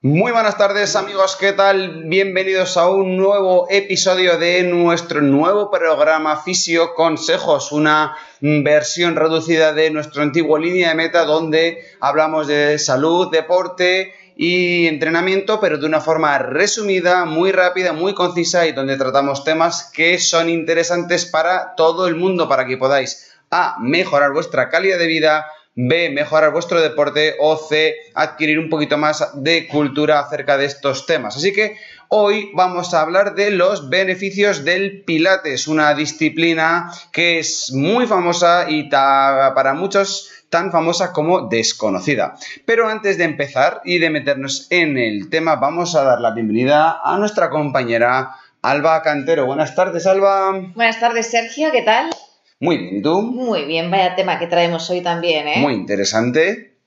Muy buenas tardes amigos, ¿qué tal? Bienvenidos a un nuevo episodio de nuestro nuevo programa Fisio Consejos, una versión reducida de nuestro antiguo línea de meta donde hablamos de salud, deporte y entrenamiento, pero de una forma resumida, muy rápida, muy concisa y donde tratamos temas que son interesantes para todo el mundo, para que podáis A, mejorar vuestra calidad de vida, B, mejorar vuestro deporte o C, adquirir un poquito más de cultura acerca de estos temas. Así que hoy vamos a hablar de los beneficios del Pilates, una disciplina que es muy famosa y para muchos tan famosa como desconocida. Pero antes de empezar y de meternos en el tema, vamos a dar la bienvenida a nuestra compañera Alba Cantero. Buenas tardes, Alba. Buenas tardes, Sergio, ¿qué tal? Muy bien, ¿y tú? Muy bien, vaya tema que traemos hoy también, ¿eh? Muy interesante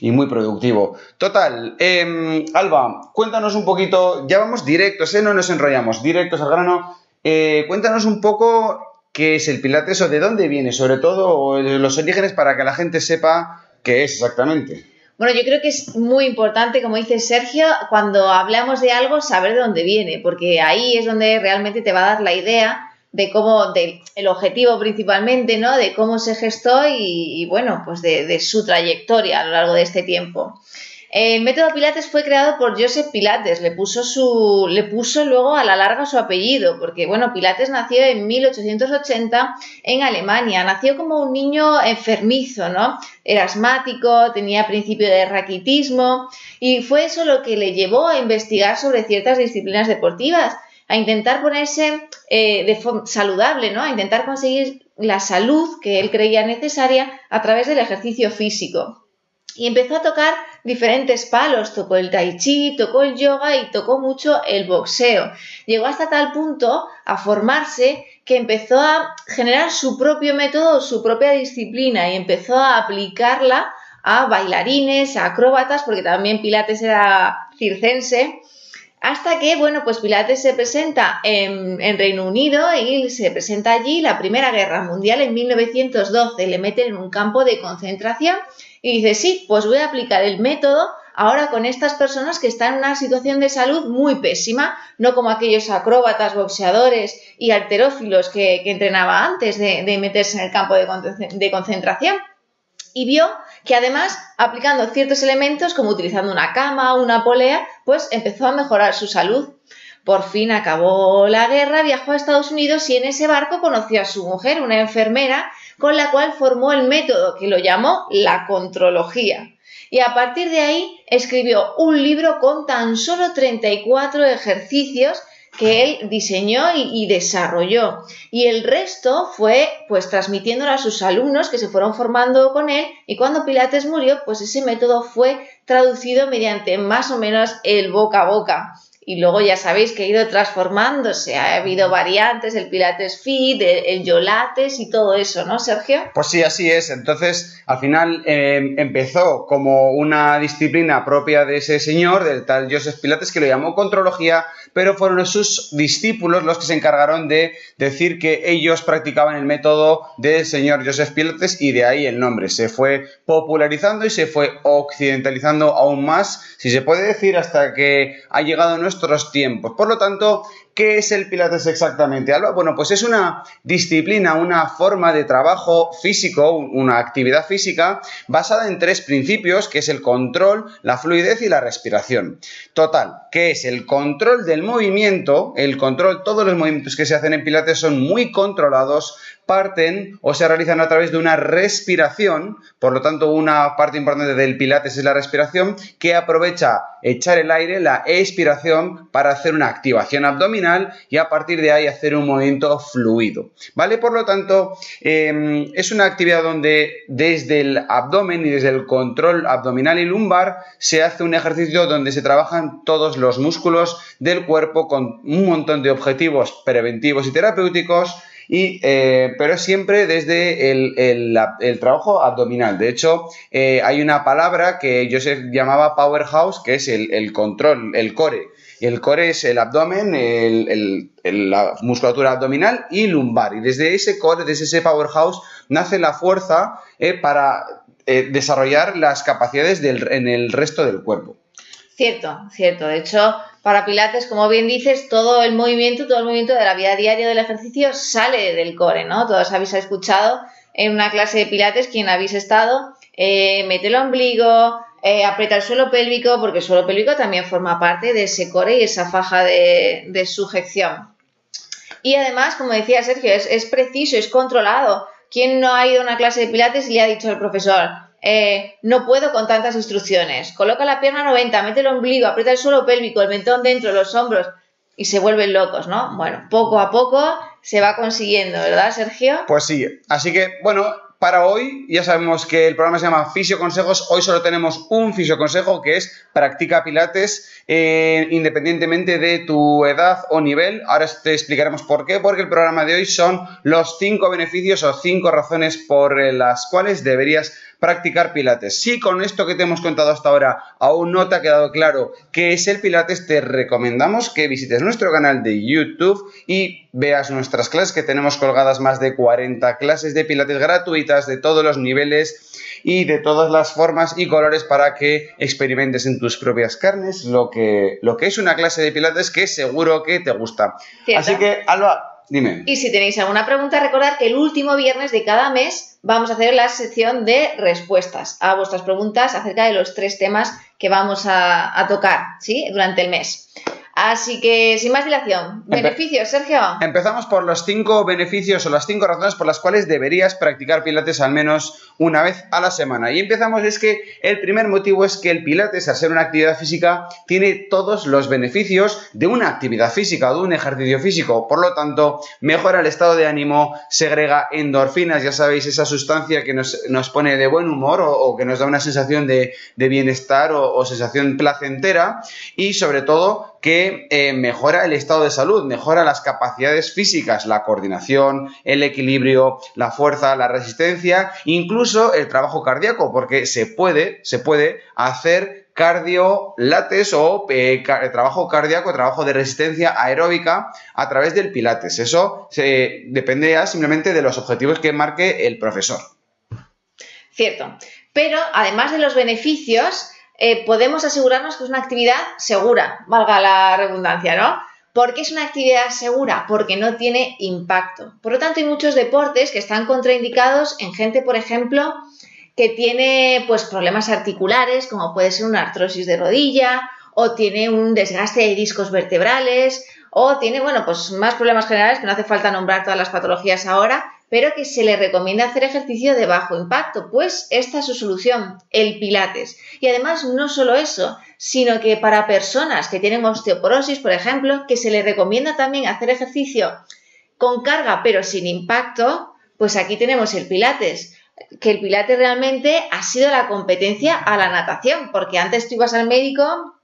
y muy productivo. Total, em, Alba, cuéntanos un poquito, ya vamos directos, ¿eh? No nos enrollamos, directos al grano. Eh, cuéntanos un poco qué es el Pilates o de dónde viene, sobre todo los orígenes para que la gente sepa qué es exactamente. Bueno, yo creo que es muy importante, como dice Sergio, cuando hablamos de algo, saber de dónde viene, porque ahí es donde realmente te va a dar la idea de cómo, de, el objetivo principalmente, ¿no? De cómo se gestó y, bueno, pues de, de, su trayectoria a lo largo de este tiempo. El método Pilates fue creado por Joseph Pilates, le puso, su, le puso luego a la larga su apellido, porque bueno, Pilates nació en 1880 en Alemania, nació como un niño enfermizo, ¿no? Era asmático, tenía principio de raquitismo y fue eso lo que le llevó a investigar sobre ciertas disciplinas deportivas a intentar ponerse eh, saludable, ¿no? A intentar conseguir la salud que él creía necesaria a través del ejercicio físico. Y empezó a tocar diferentes palos, tocó el tai chi, tocó el yoga y tocó mucho el boxeo. Llegó hasta tal punto a formarse que empezó a generar su propio método, su propia disciplina y empezó a aplicarla a bailarines, a acróbatas, porque también Pilates era circense, hasta que, bueno, pues Pilates se presenta en, Reino Unido y se presenta allí la Primera Guerra Mundial en 1912. Le meten en un campo de concentración y dice, sí, pues voy a aplicar el método ahora con estas personas que están en una situación de salud muy pésima, no como aquellos acróbatas, boxeadores y alterófilos que, entrenaba antes de, meterse en el campo de concentración. Y vio que además, aplicando ciertos elementos, como utilizando una cama o una polea, pues empezó a mejorar su salud. Por fin acabó la guerra, viajó a Estados Unidos y en ese barco conoció a su mujer, una enfermera, con la cual formó el método que lo llamó la contrología. Y a partir de ahí escribió un libro con tan solo 34 ejercicios que él diseñó y, desarrolló. Y el resto fue pues transmitiéndolo a sus alumnos que se fueron formando con él y cuando Pilates murió pues ese método fue traducido mediante más o menos el boca a boca y luego ya sabéis que ha ido transformándose, ha habido variantes, el Pilates Fit, el, Yolates y todo eso, ¿no, Sergio? Pues sí, así es. Entonces, al final em, empezó como una disciplina propia de ese señor, del tal Joseph Pilates, que lo llamó contrología, pero fueron sus discípulos los que se encargaron de decir que ellos practicaban el método del señor Joseph Pilates y de ahí el nombre. Se fue popularizando y se fue occidentalizando aún más, si se puede decir, hasta que ha llegado a nuestros tiempos. Por lo tanto, ¿qué es el Pilates exactamente, Alba? Bueno, pues es una disciplina, una forma de trabajo físico, una actividad física basada en tres principios, que es el control, la fluidez y la respiración. Total, ¿qué es el control del movimiento? El control, todos los movimientos que se hacen en Pilates son muy controlados parten o se realizan a través de una respiración, por lo tanto una parte importante del pilates es la respiración, que aprovecha echar el aire, la expiración, para hacer una activación abdominal y a partir de ahí hacer un movimiento fluido. ¿Vale? Por lo tanto, em, es una actividad donde desde el abdomen y desde el control abdominal y lumbar se hace un ejercicio donde se trabajan todos los músculos del cuerpo con un montón de objetivos preventivos y terapéuticos y, eh, pero siempre desde el, trabajo abdominal. De hecho, eh, hay una palabra que yo se llamaba powerhouse, que es el, control, el core. El core es el abdomen, la musculatura abdominal y lumbar. Y desde ese core, desde ese powerhouse, nace la fuerza eh, para desarrollar las capacidades en el resto del cuerpo. Cierto, cierto. De hecho, para Pilates, como bien dices, todo el movimiento, todo el movimiento de la vida diaria del ejercicio sale del core, ¿no? Todos habéis escuchado en una clase de Pilates, quien habéis estado, eh, mete el ombligo, eh, aprieta el suelo pélvico, porque el suelo pélvico también forma parte de ese core y esa faja de, sujeción. Y además, como decía Sergio, es, preciso, es controlado. ¿Quién no ha ido a una clase de Pilates y le ha dicho al profesor, eh, no puedo con tantas instrucciones. Coloca la pierna 90, mete el ombligo, aprieta el suelo pélvico, el mentón dentro, los hombros y se vuelven locos, ¿no? Bueno, poco a poco se va consiguiendo, ¿verdad, Sergio? Pues sí, así que, bueno, para hoy ya sabemos que el programa se llama Fisio Consejos. Hoy solo tenemos un fisio consejo que es practica pilates eh, independientemente de tu edad o nivel. Ahora te explicaremos por qué, porque el programa de hoy son los cinco beneficios o cinco razones por las cuales deberías practicar pilates. Si con esto que te hemos contado hasta ahora aún no te ha quedado claro qué es el pilates, te recomendamos que visites nuestro canal de YouTube y veas nuestras clases que tenemos colgadas más de 40 clases de pilates gratuitas de todos los niveles y de todas las formas y colores para que experimentes en tus propias carnes lo que, lo que es una clase de pilates que seguro que te gusta. Así que, Alba, Dime. Y si tenéis alguna pregunta, recordad que el último viernes de cada mes vamos a hacer la sección de respuestas a vuestras preguntas acerca de los tres temas que vamos a, tocar ¿sí? durante el mes. Así que, sin más dilación, beneficios, Sergio. Empezamos por los cinco beneficios o las cinco razones por las cuales deberías practicar pilates al menos una vez a la semana. Y empezamos es que el primer motivo es que el pilates, al ser una actividad física, tiene todos los beneficios de una actividad física o de un ejercicio físico. Por lo tanto, mejora el estado de ánimo, segrega endorfinas, ya sabéis, esa sustancia que nos, pone de buen humor o, que nos da una sensación de, bienestar o sensación placentera. Y sobre todo, que eh, mejora el estado de salud, mejora las capacidades físicas, la coordinación, el equilibrio, la fuerza, la resistencia, incluso el trabajo cardíaco, porque se puede, se puede hacer cardiolates o eh, trabajo cardíaco, trabajo de resistencia aeróbica a través del pilates. Eso depende ya simplemente de los objetivos que marque el profesor. Cierto. Pero además de los beneficios, eh, podemos asegurarnos que es una actividad segura, valga la redundancia, ¿no? ¿Por qué es una actividad segura? Porque no tiene impacto. Por lo tanto, hay muchos deportes que están contraindicados en gente, por ejemplo, que tiene pues problemas articulares, como puede ser una artrosis de rodilla, o tiene un desgaste de discos vertebrales, o tiene, bueno, pues más problemas generales que no hace falta nombrar todas las patologías ahora, pero que se le recomienda hacer ejercicio de bajo impacto, pues esta es su solución, el pilates. Y además no solo eso, sino que para personas que tienen osteoporosis, por ejemplo, que se le recomienda también hacer ejercicio con carga pero sin impacto, pues aquí tenemos el pilates que el pilates realmente ha sido la competencia a la natación, porque antes tú ibas al médico,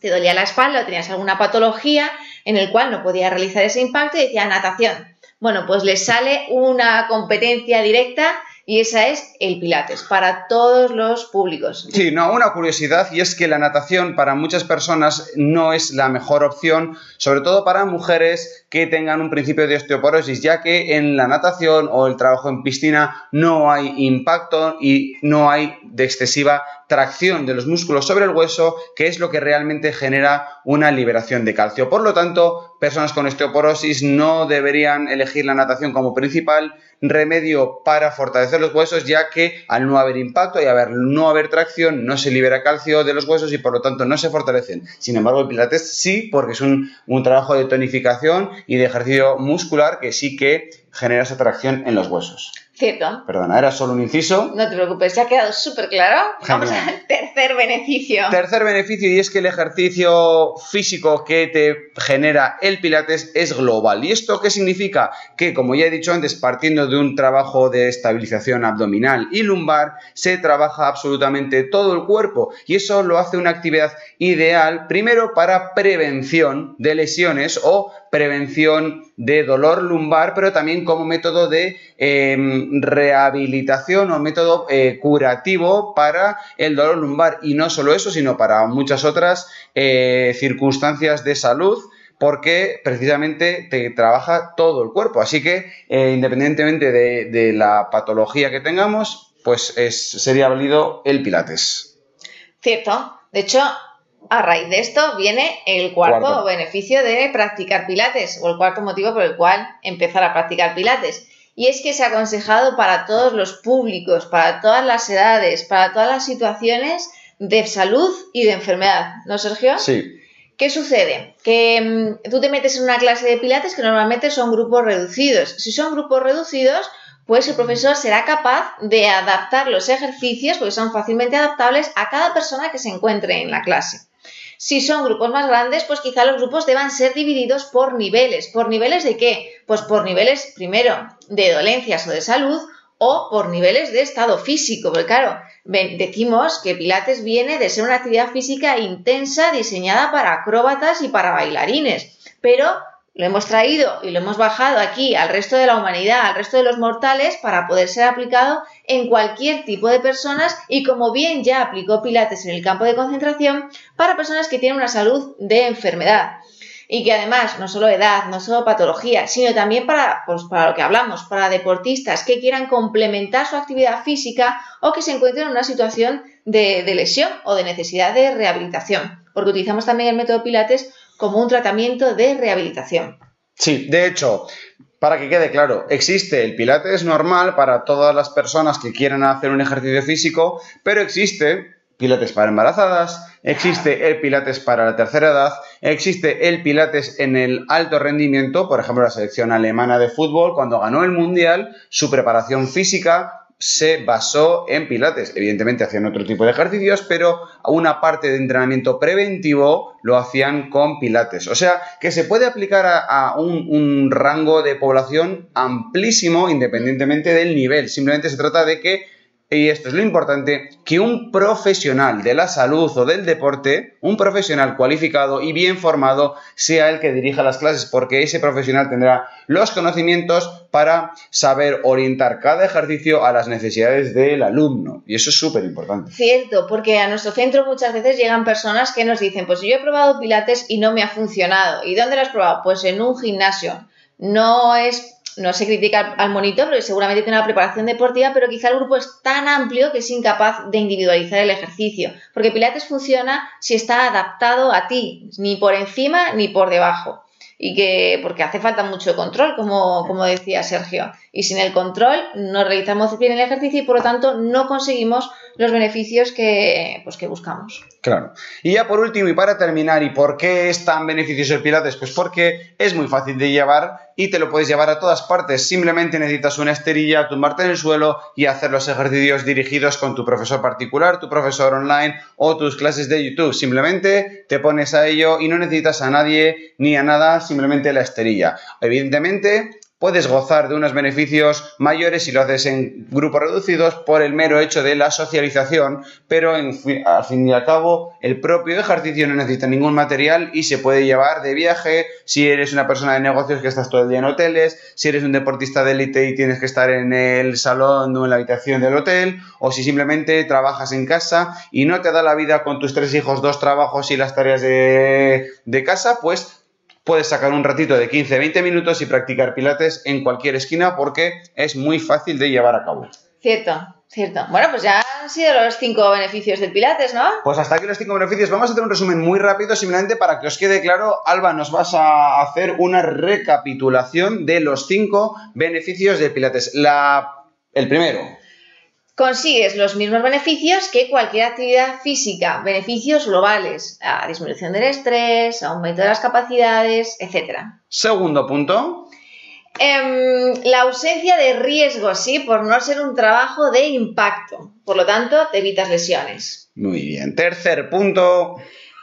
te dolía la espalda o tenías alguna patología en el cual no podías realizar ese impacto y decía natación. Bueno, pues le sale una competencia directa y esa es el Pilates para todos los públicos. Sí, no, una curiosidad y es que la natación para muchas personas no es la mejor opción, sobre todo para mujeres que tengan un principio de osteoporosis, ya que en la natación o el trabajo en piscina no hay impacto y no hay de excesiva tracción de los músculos sobre el hueso, que es lo que realmente genera una liberación de calcio. Por lo tanto, personas con osteoporosis no deberían elegir la natación como principal remedio para fortalecer los huesos, ya que al no haber impacto y haber, no haber tracción, no se libera calcio de los huesos y por lo tanto no se fortalecen. Sin embargo, el Pilates sí, porque es un trabajo de tonificación y de ejercicio muscular que sí que genera esa tracción en los huesos. Cierto. Perdona, era solo un inciso. No te preocupes, ya ha quedado súper claro. Vamos al tercer beneficio. Tercer beneficio y es que el ejercicio físico que te genera el Pilates es global. ¿Y esto qué significa? Que, como ya he dicho antes, partiendo de un trabajo de estabilización abdominal y lumbar, se trabaja absolutamente todo el cuerpo y eso lo hace una actividad ideal, primero para prevención de lesiones o prevención de dolor lumbar, pero también como método de em, rehabilitación o método eh, curativo para el dolor lumbar. Y no solo eso, sino para muchas otras eh, circunstancias de salud porque precisamente te trabaja todo el cuerpo. Así que, eh, independientemente de, la patología que tengamos, pues sería válido el Pilates. Cierto. De hecho, a raíz de esto viene el cuarto, beneficio de practicar pilates o el cuarto motivo por el cual empezar a practicar pilates. Y es que es aconsejado para todos los públicos, para todas las edades, para todas las situaciones de salud y de enfermedad. ¿No, Sergio? Sí. ¿Qué sucede? Que mm, tú te metes en una clase de pilates que normalmente son grupos reducidos. Si son grupos reducidos, pues el profesor será capaz de adaptar los ejercicios, porque son fácilmente adaptables, a cada persona que se encuentre en la clase. Si son grupos más grandes, pues quizá los grupos deban ser divididos por niveles. ¿Por niveles de qué? Pues por niveles, primero, de dolencias o de salud o por niveles de estado físico. Porque claro, decimos que Pilates viene de ser una actividad física intensa diseñada para acróbatas y para bailarines. Pero lo hemos traído y lo hemos bajado aquí al resto de la humanidad, al resto de los mortales, para poder ser aplicado en cualquier tipo de personas y como bien ya aplicó Pilates en el campo de concentración, para personas que tienen una salud de enfermedad. Y que además, no solo edad, no solo patología, sino también para, pues, para lo que hablamos, para deportistas que quieran complementar su actividad física o que se encuentren en una situación de, de lesión o de necesidad de rehabilitación. Porque utilizamos también el método Pilates como un tratamiento de rehabilitación. Sí, de hecho, para que quede claro, existe el pilates normal para todas las personas que quieran hacer un ejercicio físico, pero existe pilates para embarazadas, existe el pilates para la tercera edad, existe el pilates en el alto rendimiento, por ejemplo la selección alemana de fútbol cuando ganó el mundial, su preparación física se basó en pilates. Evidentemente hacían otro tipo de ejercicios, pero una parte de entrenamiento preventivo lo hacían con pilates. O sea, que se puede aplicar a, un, rango de población amplísimo independientemente del nivel. Simplemente se trata de que y esto es lo importante, que un profesional de la salud o del deporte, un profesional cualificado y bien formado, sea el que dirija las clases, porque ese profesional tendrá los conocimientos para saber orientar cada ejercicio a las necesidades del alumno. Y eso es súper importante. Cierto, porque a nuestro centro muchas veces llegan personas que nos dicen, pues yo he probado pilates y no me ha funcionado. ¿Y dónde lo has probado? Pues en un gimnasio. No es no se critica al monitor, porque seguramente tiene una preparación deportiva, pero quizá el grupo es tan amplio que es incapaz de individualizar el ejercicio. Porque Pilates funciona si está adaptado a ti, ni por encima ni por debajo. Y que, porque hace falta mucho control, como, como decía Sergio. Y sin el control no realizamos bien el ejercicio y por lo tanto no conseguimos los beneficios que, pues, que buscamos. Claro. Y ya por último, y para terminar, ¿y por qué es tan beneficioso el Pilates? Pues porque es muy fácil de llevar y te lo puedes llevar a todas partes. Simplemente necesitas una esterilla, tumbarte en el suelo y hacer los ejercicios dirigidos con tu profesor particular, tu profesor online o tus clases de YouTube. Simplemente te pones a ello y no necesitas a nadie ni a nada, simplemente la esterilla. Evidentemente, puedes gozar de unos beneficios mayores si lo haces en grupos reducidos por el mero hecho de la socialización, pero al fin y al cabo el propio ejercicio no necesita ningún material y se puede llevar de viaje. Si eres una persona de negocios que estás todo el día en hoteles, si eres un deportista de élite y tienes que estar en el salón o en la habitación del hotel, o si simplemente trabajas en casa y no te da la vida con tus tres hijos, dos trabajos y las tareas de casa, pues puedes sacar un ratito de 15-20 minutos y practicar pilates en cualquier esquina porque es muy fácil de llevar a cabo. Cierto, cierto. Bueno, pues ya han sido los cinco beneficios del pilates, ¿no? Pues hasta aquí los cinco beneficios. Vamos a hacer un resumen muy rápido simplemente para que os quede claro. Alba, nos vas a hacer una recapitulación de los cinco beneficios del pilates. La... El primero consigues los mismos beneficios que cualquier actividad física, beneficios globales, a disminución del estrés, aumento de las capacidades, etc. Segundo punto. Em, la ausencia de riesgo, sí, por no ser un trabajo de impacto. Por lo tanto, te evitas lesiones. Muy bien. Tercer punto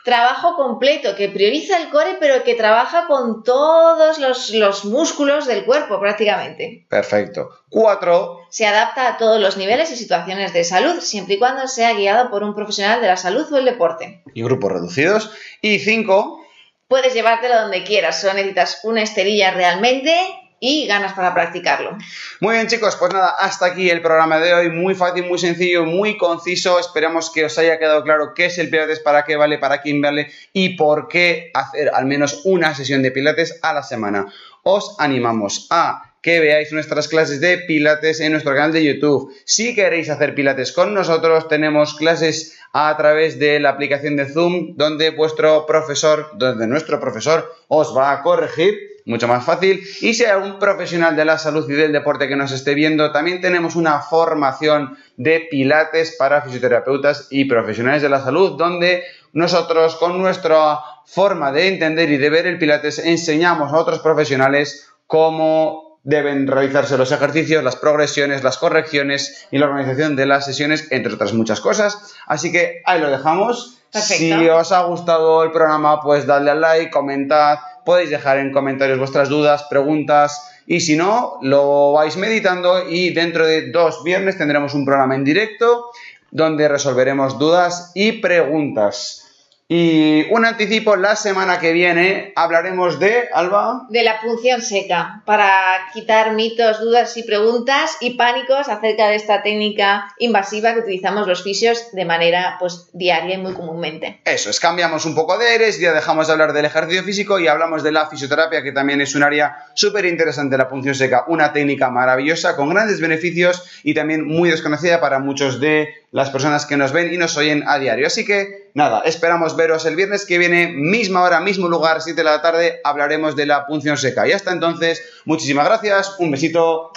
trabajo completo, que prioriza el core, pero que trabaja con todos los, músculos del cuerpo prácticamente. Perfecto. Cuatro. Se adapta a todos los niveles y situaciones de salud, siempre y cuando sea guiado por un profesional de la salud o el deporte. Y grupos reducidos. Y cinco. Puedes llevártelo donde quieras, solo necesitas una esterilla realmente y ganas para practicarlo. Muy bien chicos, pues nada, hasta aquí el programa de hoy, muy fácil, muy sencillo, muy conciso, esperamos que os haya quedado claro qué es el Pilates, para qué vale, para quién vale y por qué hacer al menos una sesión de Pilates a la semana. Os animamos a que veáis nuestras clases de pilates en nuestro canal de YouTube. Si queréis hacer pilates con nosotros, tenemos clases a través de la aplicación de Zoom, donde vuestro profesor, donde nuestro profesor os va a corregir mucho más fácil. Y si hay algún profesional de la salud y del deporte que nos esté viendo, también tenemos una formación de pilates para fisioterapeutas y profesionales de la salud, donde nosotros con nuestra forma de entender y de ver el pilates enseñamos a otros profesionales cómo deben realizarse los ejercicios, las progresiones, las correcciones y la organización de las sesiones, entre otras muchas cosas. Así que ahí lo dejamos. Si os ha gustado el programa, pues dadle al like, comentad, podéis dejar en comentarios vuestras dudas, preguntas y si no, lo vais meditando y dentro de dos viernes tendremos un programa en directo donde resolveremos dudas y preguntas. Y un anticipo, la semana que viene hablaremos de, Alba. De la punción seca, para quitar mitos, dudas y preguntas y pánicos acerca de esta técnica invasiva que utilizamos los fisios de manera pues, diaria y muy comúnmente. Eso es, cambiamos un poco de aires, ya dejamos de hablar del ejercicio físico y hablamos de la fisioterapia, que también es un área súper interesante, la punción seca, una técnica maravillosa con grandes beneficios y también muy desconocida para muchos de las personas que nos ven y nos oyen a diario. Así que nada, esperamos veros el viernes que viene, misma hora, mismo lugar, 7 de la tarde, hablaremos de la punción seca. Y hasta entonces, muchísimas gracias, un besito,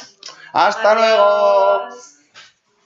hasta luego.